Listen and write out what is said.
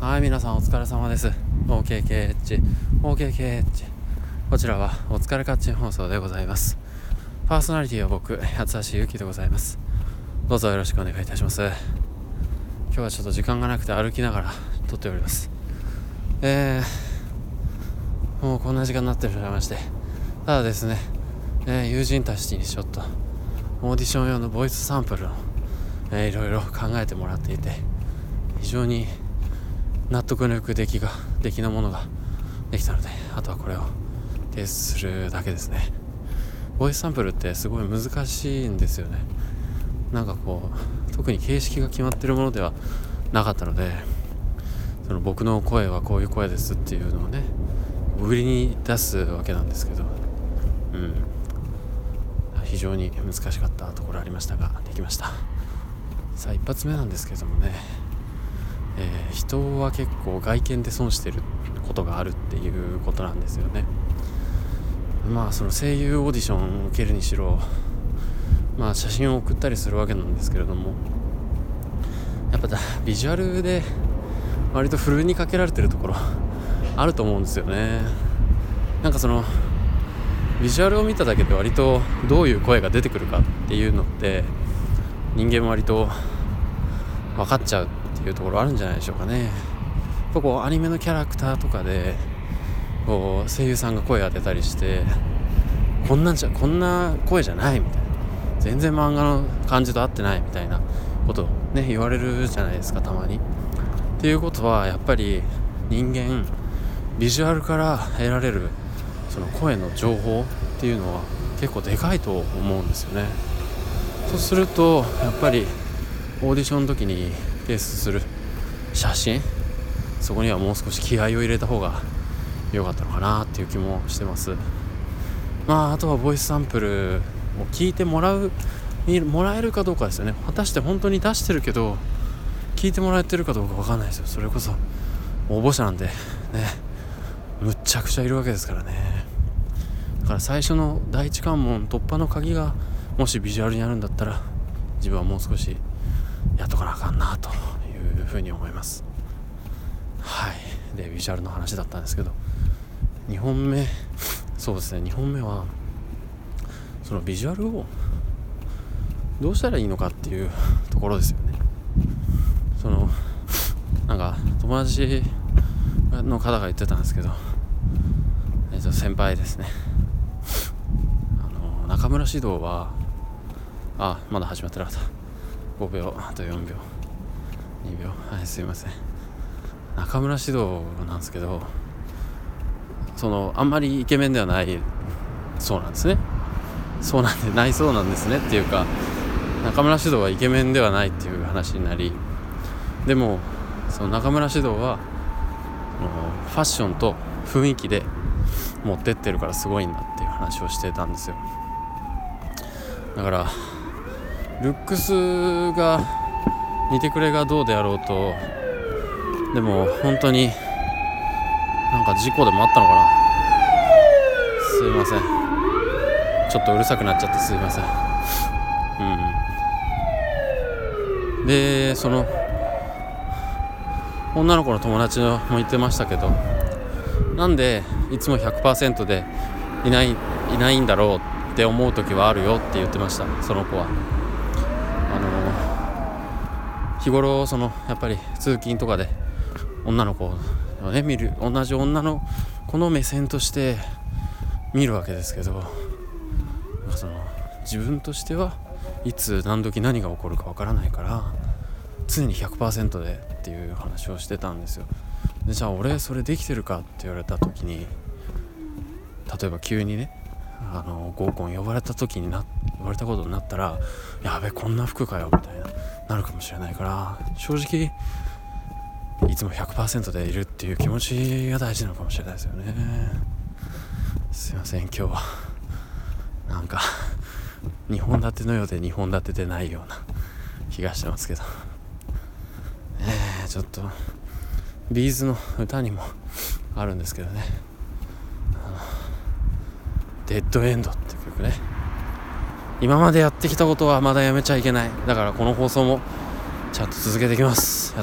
はい皆さんお疲れ様です。OKKH OKKH こちらはお疲れカッチン放送でございます。パーソナリティは僕八橋ゆきでございます。どうぞよろしくお願いいたします。今日はちょっと時間がなくて歩きながら撮っております。えー、もうこんな時間になってしまいまして。ただですね、えー、友人たちにちょっとオーディション用のボイスサンプルを、えー、いろいろ考えてもらっていて非常に納得のいく出来が出来のものができたのであとはこれを提出するだけですね。ボイスサンプルってすごい難しいんですよね。なんかこう特に形式が決まってるものではなかったのでその僕の声はこういう声ですっていうのをね売りに出すわけなんですけどうん。非常に難しかったところありましたができました。さあ一発目なんですけどもね、えー、人は結構外見で損してることがあるっていうことなんですよね。まあその声優オーディションを受けるにしろまあ写真を送ったりするわけなんですけれどもやっぱビジュアルで割とふるいにかけられてるところあると思うんですよね。なんかそのビジュアルを見ただけで割とどういう声が出てくるかっていうのって人間も割と分かっちゃうっていうところあるんじゃないでしょうかね。こうアニメのキャラクターとかでこう声優さんが声当てたりしてこんなんじゃこんな声じゃないみたいな。全然漫画の感じと合ってないみたいなことをね言われるじゃないですかたまに。っていうことはやっぱり人間ビジュアルから得られるその声の情報っていうのは結構でかいと思うんですよね。そうするとやっぱりオーディションの時に提出する。写真？そこにはもう少し気合を入れた方が良かったのかなっていう気もしてます。まああとはボイスサンプルを聞いてもらうもらえるかどうかですよね。果たして本当に出してるけど聞いてもらえてるかどうか分かんないですよ。それこそ応募者なんでねむっちゃくちゃいるわけですからね。だから最初の第一関門突破の鍵がもしビジュアルにあるんだったら自分はもう少しやっとかなあかんなとふうに思います。はい。でビジュアルの話だったんですけど2本目そうですね。2本目はそのビジュアルをどうしたらいいのかっていうところですよね。そのなんか友達の方が言ってたんですけど、えっと、先輩ですね。あの中村獅童はあまだ始まってなかった。5秒あと4秒。2秒はいすいません。中村獅童なんですけどそのあんまりイケメンではないそうなんですね。そうなんでないそうなんですね。っていうか中村獅童はイケメンではないっていう話になりでもその中村獅童はファッションと雰囲気で持ってってるからすごいんだっていう話をしてたんですよ。だからルックスが似てくれがどうであろうとでも本当になんか事故でもあったのかな。すいません。ちょっとうるさくなっちゃってすいません。うん。でその女の子の友達も言ってましたけどなんでいつも100%でいないいないんだろうって思う時はあるよって言ってましたその子は。日頃そのやっぱり通勤とかで女の子をね見る同じ女の子の目線として見るわけですけどその自分としてはいつ何時何が起こるかわからないから常に100%でっていう話をしてたんですよ。でじゃあ俺それできてるかって言われた時に例えば急にねあの合コン呼ばれた時にな言われたことになったらやべこんな服かよみたいななるかもしれないから正直いつも100%でいるっていう気持ちが大事なのかもしれないですよね。すいません今日は。なんか2本立てのようで2本立てでないような気がしてますけど。えー、ちょっとビーズの歌にもあるんですけどね「デッドエンド」って曲ね。今までやってきたことはまだやめちゃいけない。だからこの放送もちゃんと続けていきます。